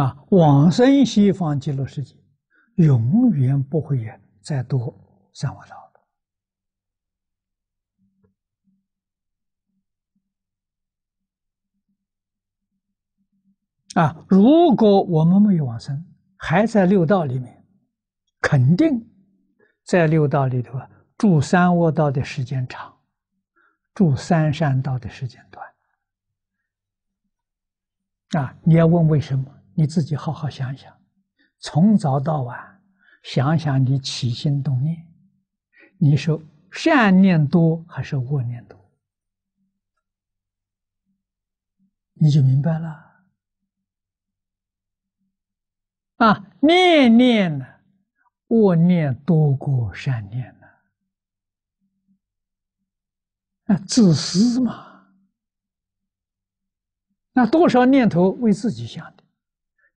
啊，往生西方极乐世界，永远不会再多三恶道了啊，如果我们没有往生，还在六道里面，肯定在六道里头啊，住三恶道的时间长，住三善道的时间短。啊，你要问为什么？你自己好好想想，从早到晚，想想你起心动念，你说善念多还是恶念多？你就明白了。啊，念念呢，恶念多过善念呢，那，自私嘛。那多少念头为自己想的，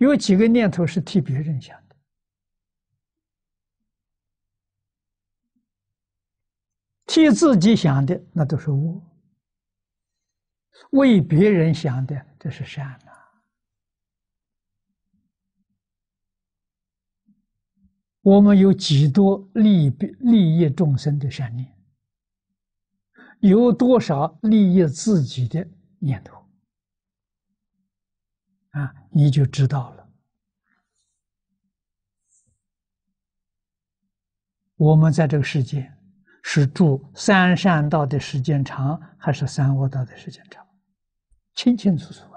有几个念头是替别人想的？替自己想的那都是恶，为别人想的这是善呐。我们有几多利利益众生的善念？有多少利益自己的念头？啊，你就知道了。我们在这个世界是住三善道的时间长，还是三恶道的时间长？清清楚楚。